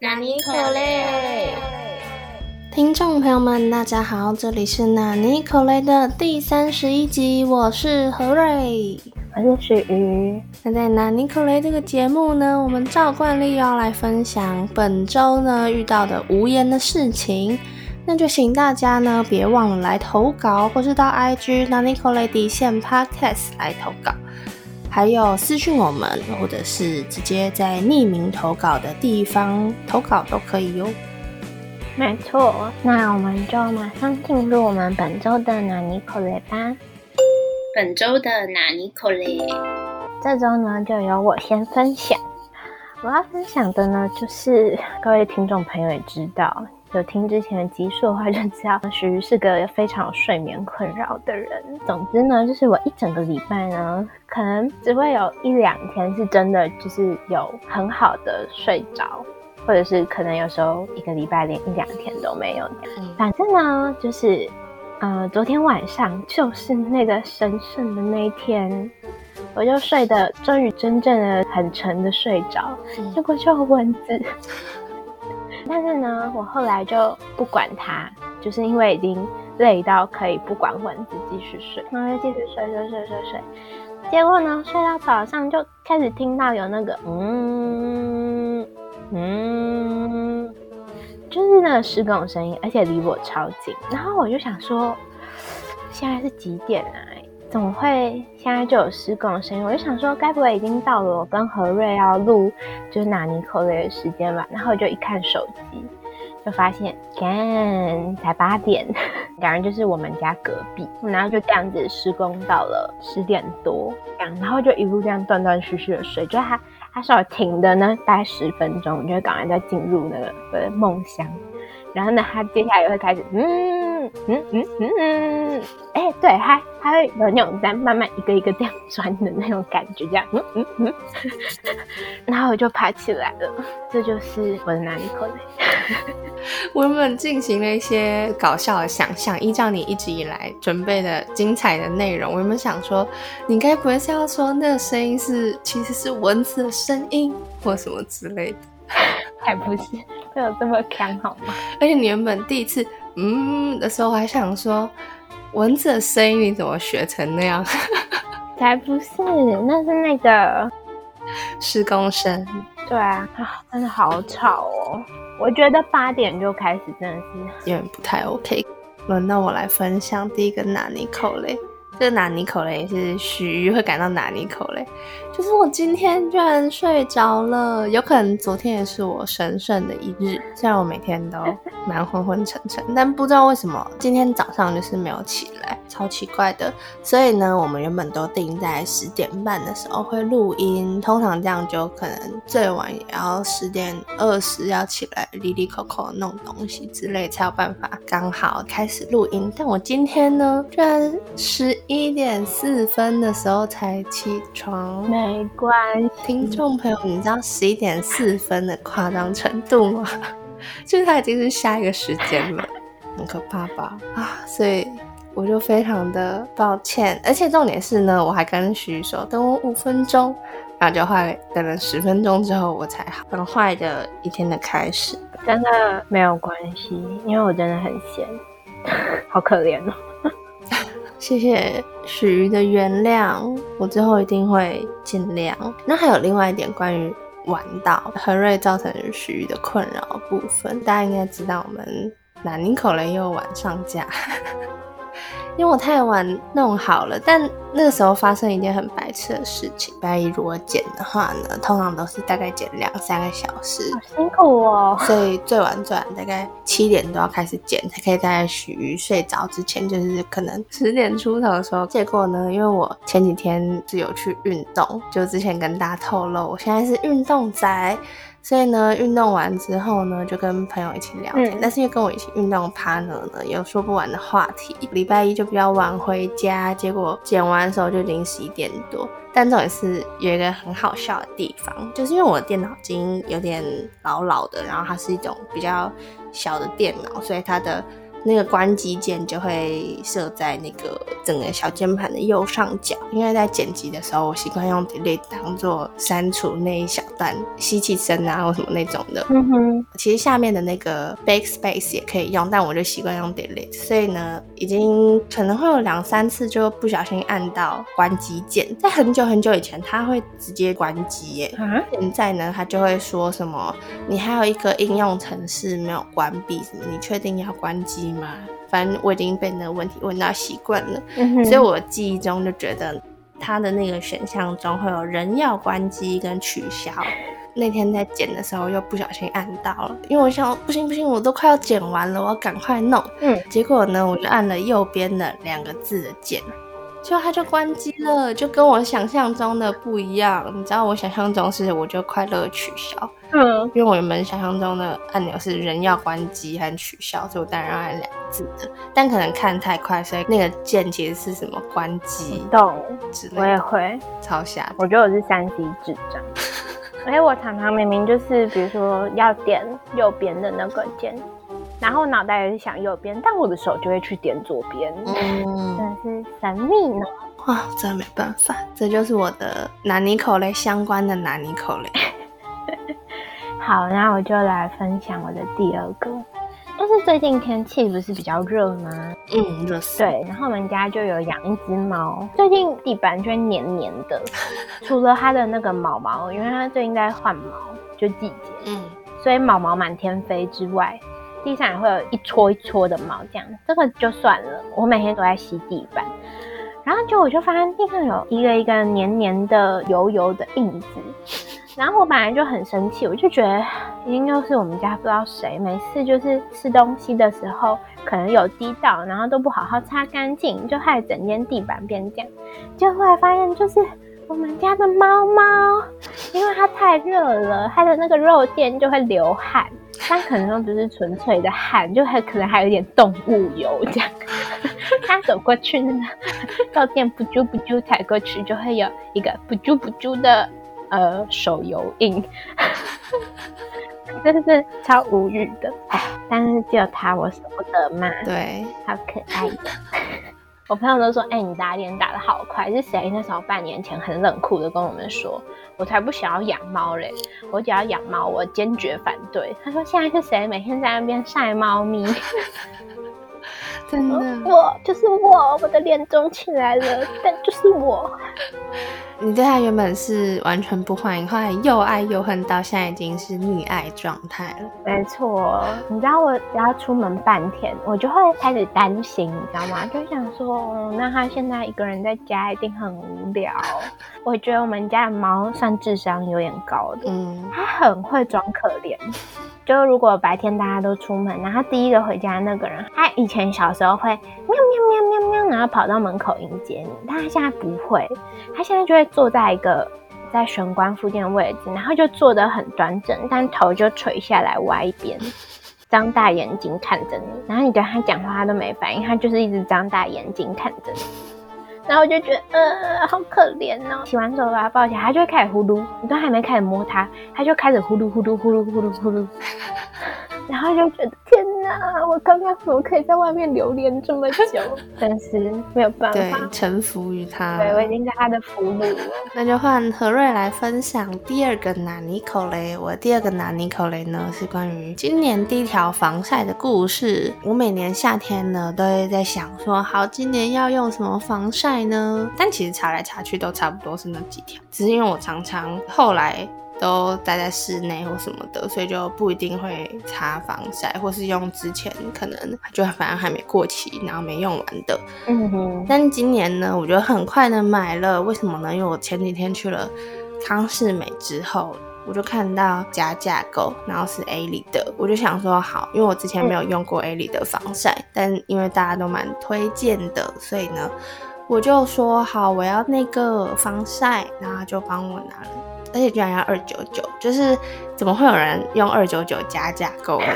纳尼可嘞？听众朋友们，大家好，这里是纳尼可雷的第三十一集，我是何瑞，我是许瑜。那在纳尼可雷这个节目呢，我们照惯例要来分享本周呢遇到的无言的事情，那就请大家呢别忘了来投稿，或是到 IG 纳尼可雷底线 Podcast 来投稿。还有私讯我们，或者是直接在匿名投稿的地方投稿都可以哟。没错，那我们就马上进入我们本周的纳尼口雷吧。本周的纳尼口雷，这周呢就由我先分享。我要分享的呢，就是各位听众朋友也知道。有听之前的集数的话，就知道徐瑜是个非常有睡眠困扰的人。总之呢，就是我一整个礼拜呢，可能只会有一两天是真的，就是有很好的睡着，或者是可能有时候一个礼拜连一两天都没有。反正呢，就是呃，昨天晚上就是那个神圣的那一天，我就睡得终于真正的很沉的睡着，结果就有蚊子。但是呢，我后来就不管它，就是因为已经累到可以不管蚊子继续睡，然后就继续睡睡睡睡睡。结果呢，睡到早上就开始听到有那个嗯嗯，就是那个施工声音，而且离我超近。然后我就想说，现在是几点啊？怎么会现在就有施工的声音？我就想说，该不会已经到了我跟何瑞要录就是拿尼口雷的时间吧？然后我就一看手机，就发现，干，才八点，两人就是我们家隔壁，然后就这样子施工到了十点多，然后就一路这样断断续续的睡，就他他稍微停的呢，大概十分钟，就赶快再进入那个梦乡。然后呢，他接下来又会开始，嗯嗯嗯嗯嗯，哎，对，他他会有那种在慢慢一个一个这样钻的那种感觉，这样，嗯嗯嗯，然后我就爬起来了，这就是我的哪里口雷。我们进行了一些搞笑的想象，依照你一直以来准备的精彩的内容，我们想说，你该不会是要说那个声音是其实是蚊子的声音或什么之类的？还不是。有这么强好吗？而且你原本第一次嗯的时候，我还想说蚊子的声音你怎么学成那样？才不是，那是那个 施工声。对啊，啊，真的好吵哦！我觉得八点就开始真的是有点不太 OK。轮到我来分享第一个拿尼口雷。这个拿尼口雷是许瑜会感到拿尼口雷，就是我今天居然睡着了，有可能昨天也是我神圣的一日，虽然我每天都蛮昏昏沉沉，但不知道为什么今天早上就是没有起来，超奇怪的。所以呢，我们原本都定在十点半的时候会录音，通常这样就可能最晚也要十点二十要起来，里里口口弄东西之类才有办法刚好开始录音。但我今天呢，居然十。一点四分的时候才起床，没关系。听众朋友，你知道十一点四分的夸张程度吗？就是它已经是下一个时间了，很可怕吧？啊，所以我就非常的抱歉。而且重点是呢，我还跟徐说等我五分钟，然后就坏等了十分钟之后我才好。很坏的一天的开始，真的没有关系，因为我真的很闲，好可怜哦。谢谢许瑜的原谅，我之后一定会尽量。那还有另外一点关于玩到何瑞造成许瑜的困扰部分，大家应该知道，我们南宁口雷又晚上架。因为我太晚弄好了，但那个时候发生一件很白痴的事情。白衣如果剪的话呢，通常都是大概剪两三个小时，好辛苦哦。所以最晚最晚大概七点都要开始剪，才可以在许瑜睡着之前，就是可能十点出头的时候。结果呢，因为我前几天是有去运动，就之前跟大家透露，我现在是运动仔。所以呢，运动完之后呢，就跟朋友一起聊天。但是因为跟我一起运动 partner 呢，有说不完的话题。礼拜一就比较晚回家，结果剪完的时候就已经十一点多。但这也是有一个很好笑的地方，就是因为我的电脑已经有点老老的，然后它是一种比较小的电脑，所以它的那个关机键就会设在那个整个小键盘的右上角。因为在剪辑的时候，我习惯用 Delete 当做删除那一小段吸气声啊或什么那种的。嗯哼，其实下面的那个 Backspace 也可以用，但我就习惯用 Delete，所以呢，已经可能会有两三次就不小心按到关机键。在很久很久以前，它会直接关机耶。啊，现在呢，它就会说什么，你还有一个应用程式没有关闭，什么你确定要关机吗？反正我已经被那个问题问到习惯了，嗯，所以我记忆中就觉得它的那个选项中会有人要关机跟取消。那天在剪的时候又不小心按到了，因为我想不行不行，我都快要剪完了，我要赶快弄。嗯，结果呢，我就按了右边的两个字的键，结果它就关机了，就跟我想象中的不一样。你知道我想象中是我就快乐取消，嗯，因为我原本想象中的按钮是人要关机和取消，所以我当然要按两个字的。但可能看太快，所以那个键其实是什么关机懂，我之类的，也会，超瞎。我觉得我是三 C 智障。哎，我常常明明就是，比如说要点右边的那个键，然后我脑袋也是想右边，但我的手就会去点左边，真嗯，的是神秘呢。哇，真的没办法，这就是我的南尼口类相关的南尼口类。好，那我就来分享我的第二个，就是最近天气不是比较热吗？嗯，热死。对，然后我们家就有养一只猫，最近地板就会黏黏的，除了它的那个毛毛，因为它最近在换毛，就季节，嗯，所以毛毛满天飞之外，地上也会有一撮一撮的毛，这样这个就算了。我每天都在吸地板，然后就我就发现地上有一个一个黏黏的、油油的印子，然后我本来就很生气，我就觉得一定又是我们家不知道谁，每次就是吃东西的时候可能有滴到，然后都不好好擦干净，就害整间地板变这样。就后来发现就是。我们家的猫猫，因为它太热了，它的那个肉垫就会流汗，但可能又不是纯粹的汗，就还可能还有点动物油这样。它走过去，那个肉垫不啾不啾踩过去，就会有一个不啾不啾的呃手油印，真是超无语的。哎，但是只有它我舍不得嘛，对，好可爱的。我朋友都说：“哎、你打脸打得好快！”是谁那时候半年前很冷酷的跟我们说：“我才不想要养猫嘞！我只要养猫，我坚决反对。”他说：“现在是谁每天在那边晒猫咪？真的。我就是我，我的脸肿起来了，但就是我。你对他原本是完全不欢迎，后来又爱又恨，到现在已经是溺爱状态了。没错，你知道我只要出门半天，我就会开始担心，你知道吗？就想说，哦，那他现在一个人在家一定很无聊。我觉得我们家的猫算智商有点高的，嗯，它很会装可怜。就如果白天大家都出门，然后第一个回家那个人，他以前小时候会喵喵喵喵喵，然后跑到门口迎接你，但他现在不会，他现在就会坐在一个在玄关附近的位置，然后就坐得很端正，但头就垂下来歪一边，张大眼睛看着你，然后你跟他讲话他都没反应，他就是一直张大眼睛看着你。然后我就觉得，呃，好可怜哦。洗完手把它抱起来，它就会开始呼噜，你都还没开始摸它，它就开始呼噜呼噜呼噜呼噜呼噜。然后就觉得天哪，我刚刚怎么可以在外面流连这么久？但是没有办对法，，臣服于他。对我已经在他的俘虏了。那就换何瑞来分享第二个拿尼口雷。我第二个拿尼口雷呢是关于今年第一条防晒的故事。我每年夏天呢都会在想说，好，今年要用什么防晒呢？但其实查来查去都差不多是那几条，只是因为我常常后来。都待在室内或什么的，所以就不一定会擦防晒，或是用之前可能就反正还没过期，然后没用完的。嗯哼，但今年呢，我觉得很快的买了，为什么呢？因为我前几天去了康士美之后，我就看到加价购，然后是 A 里的，我就想说好，因为我之前没有用过 A 里的防晒，但因为大家都蛮推荐的，所以呢，我就说好，我要那个防晒，然后就帮我拿了。而且居然要二九九，就是怎么会有人用二九九加价购呢？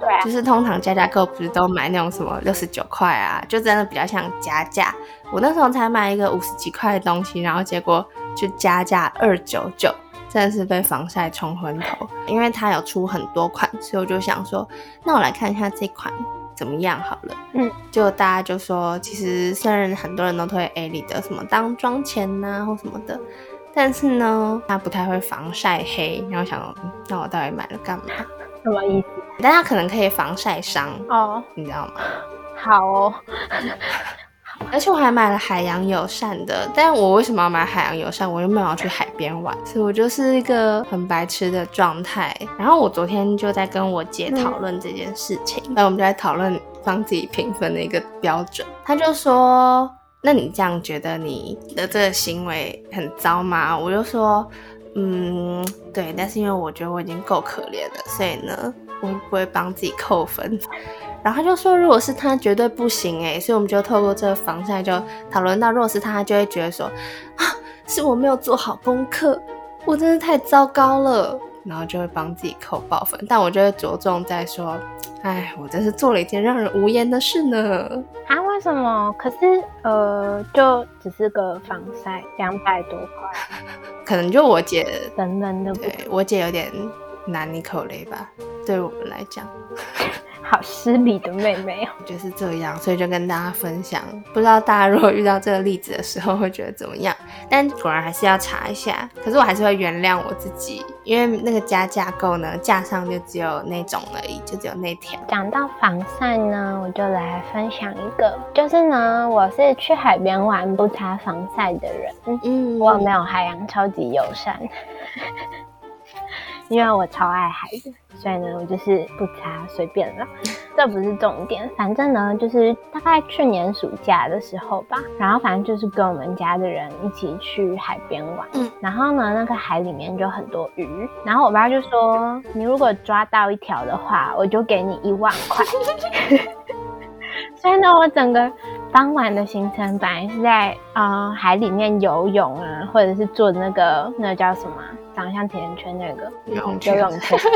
对啊就，是通常加价购不是都买那种什么六十九块啊，就真的比较像加价。我那时候才买一个五十几块的东西，然后结果就加价二九九，真的是被防晒冲昏头。因为它有出很多款，所以我就想说，那我来看一下这款怎么样好了。嗯，就大家就说，其实虽然很多人都推 A 里的什么当妆前呐、或什么的，但是呢，它不太会防晒黑。然后想说，嗯那我到底买了干嘛？什么意思？但它可能可以防晒伤，哦，你知道吗？好哦，而且我还买了海洋友善的，但我为什么要买海洋友善？我又没有要去海边玩，所以我就是一个很白痴的状态。然后我昨天就在跟我姐讨论这件事情，那、我们就在讨论帮自己评分的一个标准。她就说：“那你这样觉得你的这个行为很糟吗？”我就说：“嗯，对，但是因为我觉得我已经够可怜了，所以呢，我不会帮自己扣分。”然后他就说，如果是他绝对不行哎，所以我们就透过这个防晒就讨论到，如果是他，就会觉得说啊，是我没有做好功课，我真是太糟糕了，然后就会帮自己扣爆分。但我就会着重在说，哎，我真是做了一件让人无言的事呢。啊，为什么？可是呃，就只是个防晒，两百多块，可能就我姐，人人都不对我姐有点难你口雷吧，对我们来讲。好失礼的妹妹哦。就是这样，所以就跟大家分享。不知道大家如果遇到这个例子的时候会觉得怎么样？但果然还是要查一下。可是我还是会原谅我自己，因为那个加价购呢，架上就只有那种而已，就只有那条。讲到防晒呢，我就来分享一个，就是呢，我是去海边玩不擦防晒的人，嗯我没有海洋超级友善，因为我超爱海的，所以呢，我就是不擦随便了。这不是重点，反正呢，就是大概去年暑假的时候吧，然后反正就是跟我们家的人一起去海边玩，嗯然后呢，那个海里面就很多鱼，然后我爸就说，你如果抓到一条的话，我就给你一万块。所以呢，我整个傍晚的行程本来是在呃海里面游泳啊，或者是做那个那个叫什么啊，长得像甜甜圈那个游泳游圈泳圈。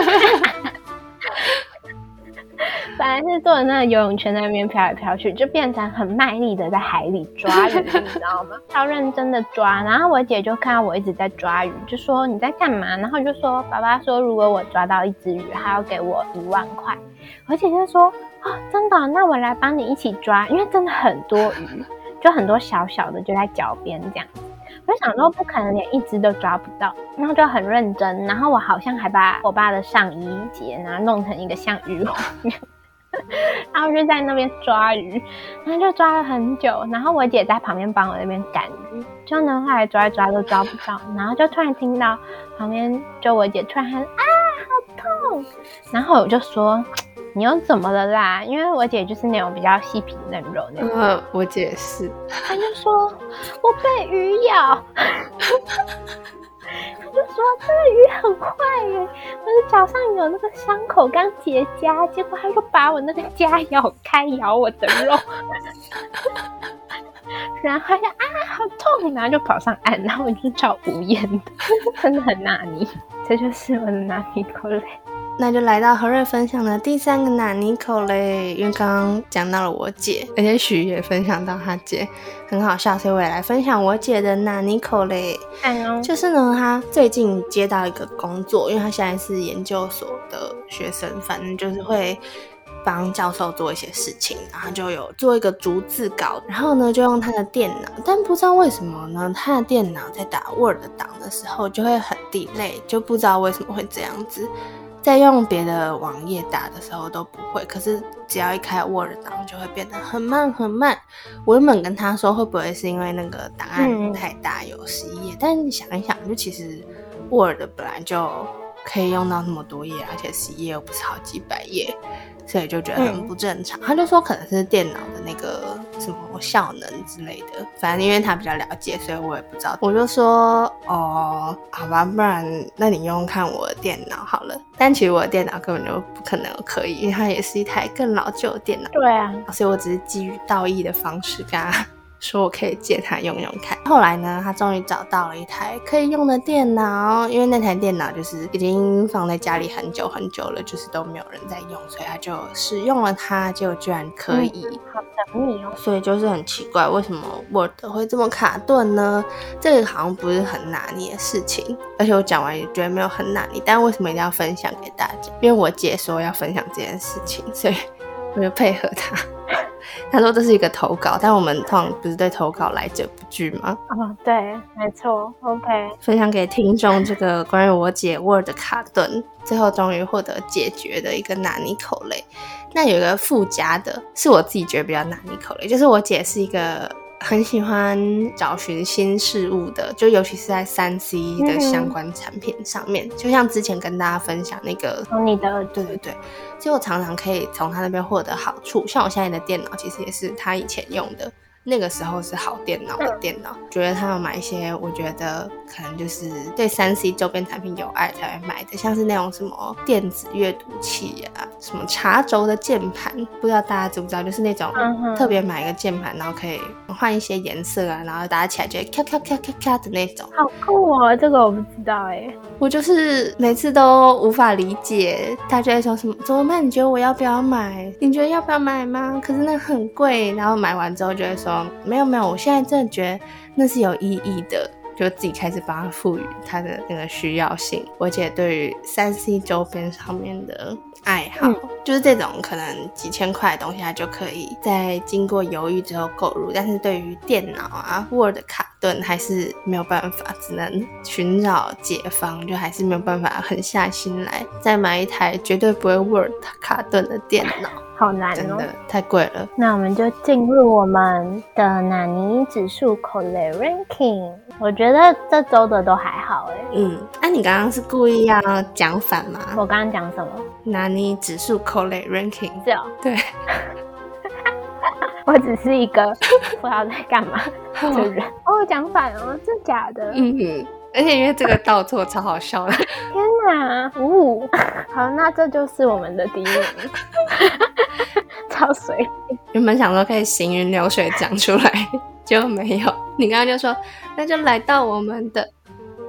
本来是坐在那个游泳圈在那边飘来飘去，就变成很卖力的在海里抓鱼，你知道吗？超认真的抓。然后我姐就看到我一直在抓鱼，就说你在干嘛？然后就说爸爸说如果我抓到一只鱼，他要给我一万块。我姐就说啊、真的哦、那我来帮你一起抓，因为真的很多鱼，就很多小小的就在脚边这样。我就想说不可能连一只都抓不到，然后就很认真，然后我好像还把我爸的上衣结然后弄成一个像鱼网 然后就在那边抓鱼，然后就抓了很久，然后我姐在旁边帮我那边赶鱼，就呢后来抓一抓都抓不到，然后就突然听到旁边就我姐突然喊啊好痛，然后我就说你又怎么了啦？因为我姐就是那种比较细皮嫩肉那种。呃，我姐是，她就说我被鱼咬，她就说这个鱼很快耶，我的脚上有那个伤口刚结痂，结果他就把我那个痂咬开，咬我的肉，然后他就啊好痛，然后就跑上岸，然后我就超无言的，真的很纳尼，这就是我的纳尼口嘞。那就来到何瑞分享的第三个拿尼口嘞，因为刚刚讲到了我姐，而且许也分享到她姐，很好笑，所以我也来分享我姐的拿尼口嘞。就是呢，她最近接到一个工作，因为她现在是研究所的学生，反正就是会帮教授做一些事情，然后就有做一个逐字稿，然后呢就用她的电脑，但不知道为什么呢，她的电脑在打 Word 档的时候就会很 delay，就不知道为什么会这样子。在用别的网页打的时候都不会，可是只要一开 Word 档就会变得很慢很慢。我原本跟他说会不会是因为那个档案嗯太大有十一页，但想一想，就其实 Word 本来就可以用到那么多页，而且十一页又不是好几百页，所以就觉得很不正常。他就说可能是电脑的那个什么效能之类的，反正因为他比较了解，所以我也不知道。我就说哦，好吧，不然那你用用看我的电脑好了。但其实我的电脑根本就不可能可以，因为它也是一台更老旧的电脑。对啊，所以我只是基于道义的方式跟他说我可以借他用用看。后来呢，他终于找到了一台可以用的电脑，因为那台电脑就是已经放在家里很久很久了，就是都没有人在用，所以他就使用了它，结果居然可以。好神秘哦。所以就是很奇怪，为什么 Word 会这么卡顿呢？这个好像不是很拿捏的事情，而且我讲完也觉得没有很拿捏，但为什么一定要分享给大家？因为我姐说要分享这件事情，所以我就配合他。他说这是一个投稿，但我们通常不是对投稿来者不拒吗？哦，对，没错。OK，分享给听众这个关于我姐 Word 卡顿，最后终于获得解决的一个纳尼口类。那有一个附加的，是我自己觉得比较纳尼口类，就是我姐是一个。很喜欢找寻新事物的，就尤其是在三 C 的相关产品上面，就像之前跟大家分享那个，你的，对对对，就我常常可以从他那边获得好处，像我现在的电脑其实也是他以前用的。那个时候是好电脑的电脑，觉得他要买一些，我觉得可能就是对三 C 周边产品有爱才会买的，像是那种什么电子阅读器啊，什么茶轴的键盘，不知道大家知不知道，就是那种特别买一个键盘，然后可以换一些颜色啊，然后打起来就咔咔咔咔咔的那种，好酷哦！这个我不知道哎，我就是每次都无法理解，他就会说什么怎么办？你觉得我要不要买？你觉得要不要买吗？可是那很贵，然后买完之后就会说。没有没有，我现在真的觉得那是有意义的，就自己开始帮他赋予他的那个需要性。而且对于三 C 周边上面的爱好，就是这种可能几千块的东西，他就可以在经过犹豫之后购入。但是对于电脑啊、Word 卡顿，还是没有办法，只能寻找解方，就还是没有办法狠下心来再买一台绝对不会 Word 卡顿的电脑。好难哦，太贵了。那我们就进入我们的纳尼指数口类 ranking。我觉得这周的都还好哎。嗯，那你刚刚是故意要讲反吗？我刚刚讲什么？拿你指数扣类 ranking。是哦。对。我只是一个 不知道在干嘛的人。哦，讲反了，真假的？嗯。而且因为这个倒错超好笑的。天哪！呜，好，那这就是我们的第一名。超水。原本想说可以行云流水讲出来，就没有。你刚刚就说，那就来到我们的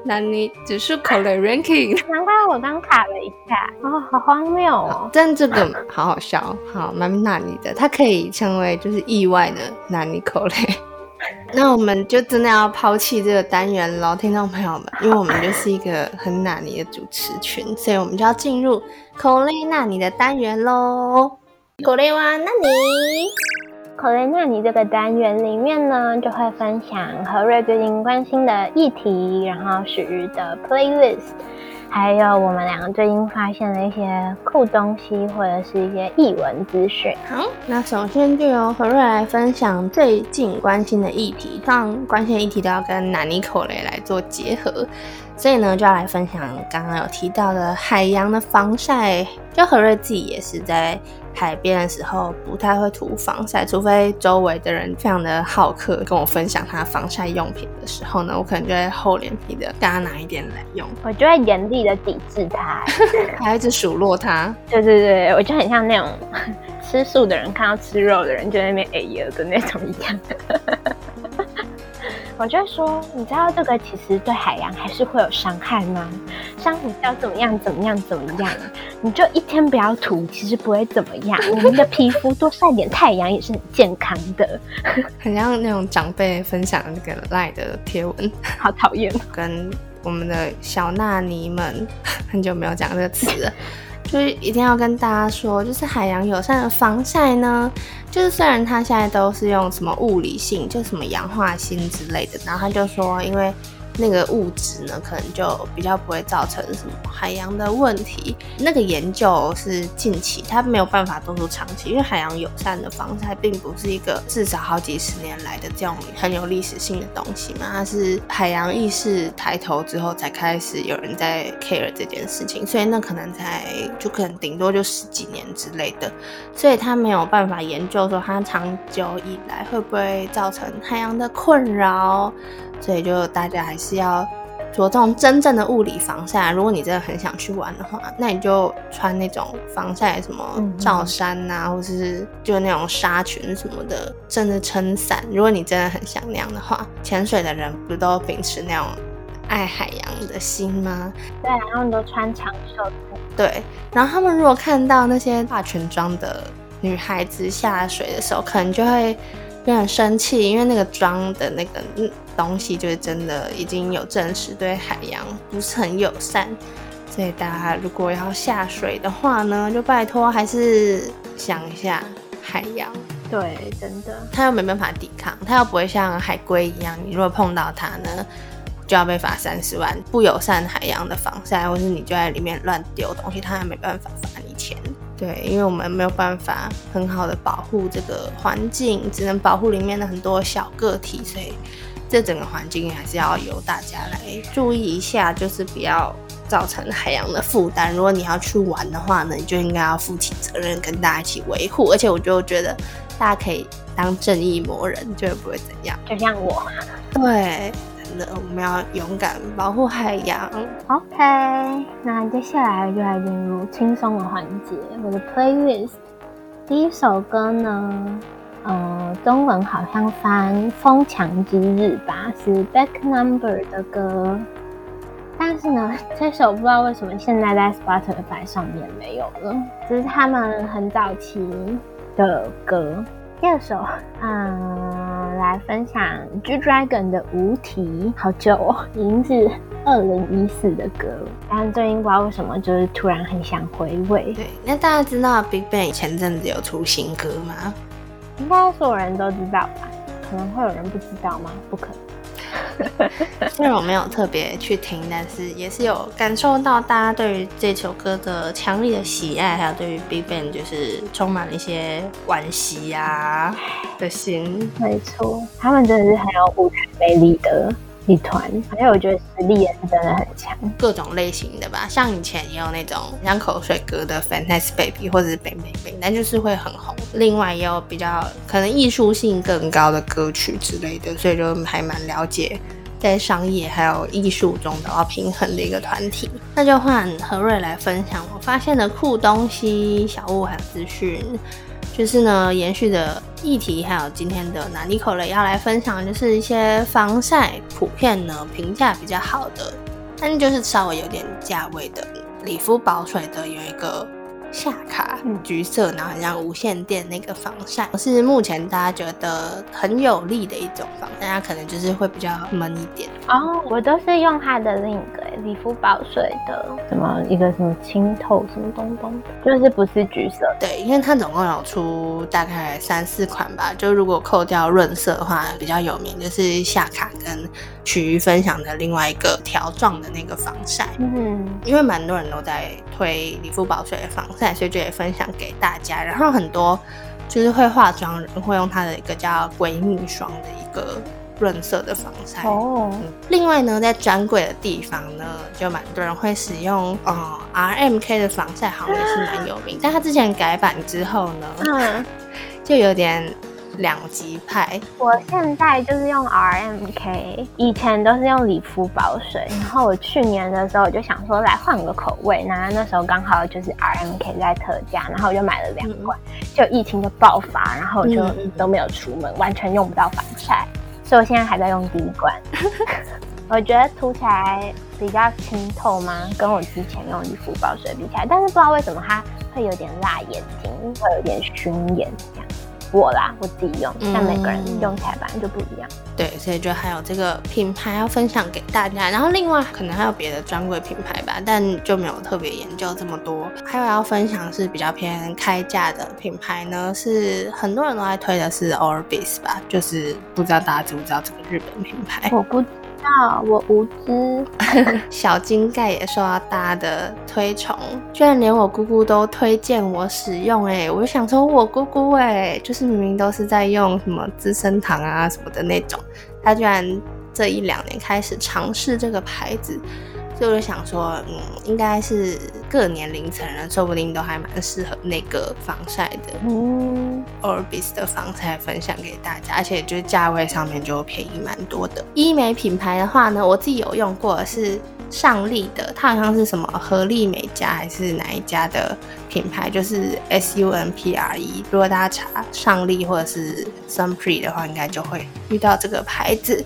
那你指数口的 ranking。难怪我刚卡了一下，哦，好荒谬哦。但这个好好笑，好蛮纳尼的，它可以成为就是意外的纳尼口类。那我们就真的要抛弃这个单元喽，听众朋友们，因为我们就是一个很纳尼的主持群，所以我们就要进入口类纳尼的单元喽。口雷哇，那你口雷那你这个单元里面呢，就会分享何瑞最近关心的议题，然后属于的 playlist，还有我们两个最近发现的一些酷东西，或者是一些译文资讯。好，那首先就由何瑞来分享最近关心的议题，让关心的议题都要跟纳尼口雷来做结合。所以呢，就要来分享刚刚有提到的海洋的防晒。就何瑞自己也是在海边的时候不太会涂防晒，除非周围的人非常的好客，跟我分享他防晒用品的时候呢，我可能就会厚脸皮的跟他拿一点来用。我就会严厉的抵制他，还一直数落他。对对对，我就很像那种 吃素的人看到吃肉的人就在那边哎呀的那种一样。我就说，你知道这个其实对海洋还是会有伤害吗？珊瑚礁怎么样？怎么样？怎么样？你就一天不要涂，其实不会怎么样。我们的皮肤多晒点太阳也是很健康的。很像那种长辈分享那个赖的贴文，好讨厌。跟我们的小纳尼们 很久没有讲这个词了。就是一定要跟大家说，就是海洋友善的防晒呢，就是虽然它现在都是用什么物理性，就什么氧化锌之类的，然后他就说，因为。那个物质呢，可能就比较不会造成什么海洋的问题。那个研究是近期，它没有办法做出长期，因为海洋友善的防晒并不是一个至少好几十年来的这种很有历史性的东西嘛。它是海洋意识抬头之后才开始有人在 care 这件事情，所以那可能才就可能顶多就十几年之类的，所以它没有办法研究说它长久以来会不会造成海洋的困扰。所以就大家还是要着重真正的物理防晒。如果你真的很想去玩的话，那你就穿那种防晒什么罩衫呐，或者是就那种纱裙什么的，真的撑伞。如果你真的很想那样的话，潜水的人不都秉持那种爱海洋的心吗？对，然后都穿长袖。对，然后他们如果看到那些化全妆的女孩子下水的时候，可能就会有点生气，因为那个装的那个东西就是真的已经有证实对海洋不是很友善，所以大家如果要下水的话呢，就拜托还是想一下海洋。对，真的，它又没办法抵抗，它又不会像海龟一样，你如果碰到它呢，就要被罚三十万。不友善海洋的防晒，或是你就在里面乱丢东西，它还没办法罚你钱。对，因为我们没有办法很好的保护这个环境，只能保护里面的很多小个体，所以这整个环境还是要由大家来注意一下，就是不要造成海洋的负担。如果你要去玩的话呢，你就应该要负起责任，跟大家一起维护。而且我就觉得。大家可以当正义魔人，就不会怎样。就像我，对，真我们要勇敢保护海洋。OK，那接下来就来进入轻松的环节。我的 playlist 第一首歌呢，呃，中文好像翻《疯墙之日》吧，是 Back Number 的歌。但是呢，这首不知道为什么现在在 Spotify 上面没有了，这是他们很早期。的歌，第二首，嗯，来分享 G Dragon 的无题，好久哦，已经是二零一四的歌了。但最近不知道为什么，就是突然很想回味。对，那大家知道 Big Bang 前阵子有出新歌吗？应该所有人都知道吧？可能会有人不知道吗？不可能。虽然我没有特别去听，但是也是有感受到大家对于这首歌的强烈的喜爱，还有对于 BigBang 就是充满了一些惋惜呀的心。没错，他们真的是很有舞台魅力的。一团，而且我觉得实力也是真的很强，各种类型的吧，像以前也有那种像口水歌的 Fantasy Baby 或者是 Bang Bang Bang，但就是会很红。另外也有比较可能艺术性更高的歌曲之类的，所以就还蛮了解在商业还有艺术中都要平衡的一个团体。那就换何瑞来分享我发现的酷东西、小物还有资讯。就是呢，延续的议题，还有今天的拿尼口雷要来分享，就是一些防晒普遍呢评价比较好的，但就是稍微有点价位的理肤保水的有一个。夏卡橘色，然后很像无线电那个防晒，是目前大家觉得很有利的一种防晒，大家可能就是会比较闷一点。哦，我都是用它的另一个理肤保水的，什么一个什么清透什么东东，就是不是橘色。对，因为它总共有出大概三四款吧，就如果扣掉润色的话，比较有名就是夏卡跟曲瑜分享的另外一个条状的那个防晒。嗯，因为蛮多人都在推理肤保水的防晒。所以就也分享给大家，然后很多就是会化妆人会用它的一个叫闺蜜霜的一个润色的防晒哦。另外呢，在专柜的地方呢，就蛮多人会使用呃 RMK 的防晒，好像也是蛮有名。但它之前改版之后呢，嗯，就有点。两极派，我现在就是用 RMK，以前都是用理肤保水，然后我去年的时候我就想说来换个口味，那那时候刚好就是 RMK 在特价，然后我就买了两罐，就疫情就爆发，然后我就都没有出门，完全用不到防晒，所以我现在还在用第一罐，我觉得涂起来比较清透吗？跟我之前用理肤保水比起来，但是不知道为什么它会有点辣眼睛，会有点熏眼。我啦，我自己用，但每个人用起来反正就不一样。对，所以就还有这个品牌要分享给大家，然后另外可能还有别的专柜品牌吧，但就没有特别研究这么多。还有要分享是比较偏开价的品牌呢，是很多人都在推的是 Orbis 吧，就是不知道大家知不知道这个日本品牌？我不。我无知，小金盖也受到大家的推崇，居然连我姑姑都推荐我使用，哎，我就想说，我姑姑哎，就是明明都是在用什么资生堂啊什么的那种，她居然这一两年开始尝试这个牌子。所以我就想说，嗯，应该是各年龄层人，说不定都还蛮适合那个防晒的。嗯，Orbis 的防晒分享给大家，而且就是价位上面就便宜蛮多的。医美品牌的话呢，我自己有用过是尚丽的，它好像是什么合力美家还是哪一家的品牌，就是 S U N P R E。如果大家查尚丽或者是 Sunpre 的话，应该就会遇到这个牌子。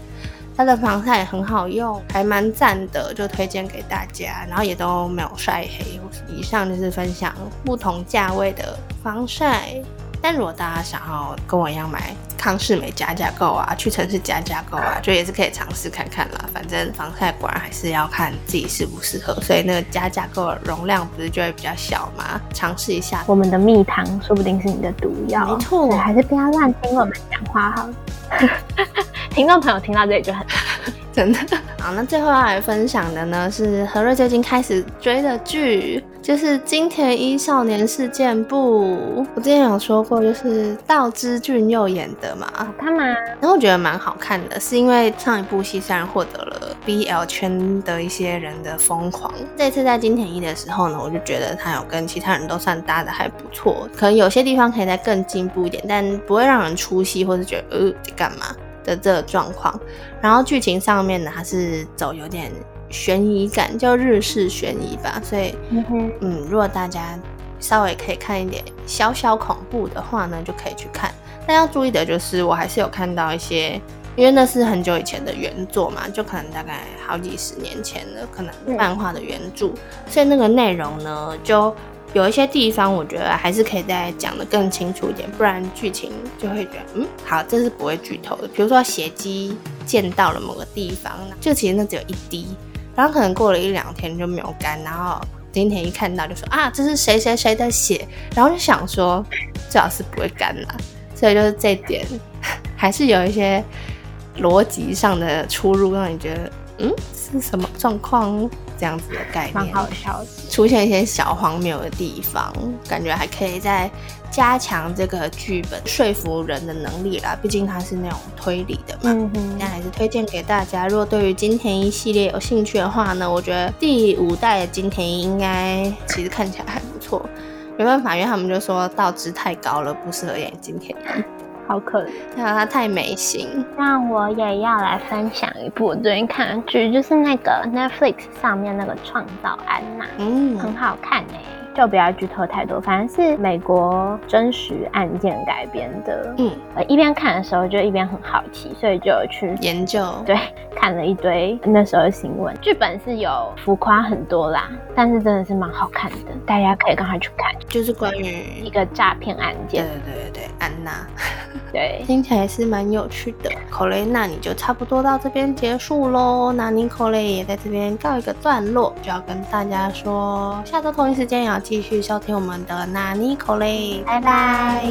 它的防晒也很好用，还蛮赞的，就推荐给大家。然后也都没有晒黑。以上就是分享不同价位的防晒。但如果大家想要跟我一样买康士美加价购啊，屈臣氏加价购啊，就也是可以尝试看看啦。反正防晒果然还是要看自己适不适合，所以那个加价购的容量不是就会比较小吗？尝试一下。我们的蜜糖说不定是你的毒药，没错对还是不要乱听我们讲话好了。听众朋友听到这里就很 真的。好，那最后要来分享的呢是何瑞最近开始追的剧，就是金田一少年事件簿。我之前有说过，就是道之俊佑演的嘛，好看吗？然后我觉得蛮好看的，是因为上一部戏虽然获得了 BL 圈的一些人的疯狂，这次在金田一的时候呢，我就觉得他有跟其他人都算搭的还不错，可能有些地方可以再更进步一点，但不会让人出戏或是觉得呃在干嘛的这个状况。然后剧情上面呢，它是走有点悬疑感，叫日式悬疑吧，所以嗯，嗯，如果大家稍微可以看一点小小恐怖的话呢，就可以去看。但要注意的就是，我还是有看到一些，因为那是很久以前的原作嘛，就可能大概好几十年前的，可能嗯漫画的原著，所以那个内容呢，就有一些地方我觉得还是可以再讲的更清楚一点，不然剧情就会觉得，嗯，好，这是不会剧透的。比如说血迹溅到了某个地方，就其实那只有一滴，然后可能过了一两天就没有干，然后今天一看到就说啊，这是谁谁谁的血，然后就想说最好是不会干啦，所以就是这点还是有一些逻辑上的出入，让你觉得嗯是什么状况这样子的概蛮念，好笑的。出现一些小荒谬的地方，感觉还可以再加强这个剧本说服人的能力啦，毕竟它是那种推理的嘛。嗯哼那，还是推荐给大家。如果对于金田一系列有兴趣的话呢，我觉得第五代的金田一应该其实看起来还不错。没办法，因为他们就说道值太高了，不适合演金田一，好可怜。还有他太没心。那我也要来分享一部我最近看的剧，就是那个 Netflix 上面那个《创造安娜》，嗯很嗯，好看哎、就不要剧透太多，反正是美国真实案件改编的。嗯，呃，一边看的时候就一边很好奇，所以就有去研究对看了一堆那时候的新闻。剧本是有浮夸很多啦，但是真的是蛮好看的，大家可以赶快去看。就是关于一个诈骗案对件，对对对安娜，对，听起来是蛮有趣的。口雷，那你就差不多到这边结束喽。那尼口雷也在这边告一个段落，就要跟大家说，下周同一时间也要继续收听我们的纳尼口令，拜拜。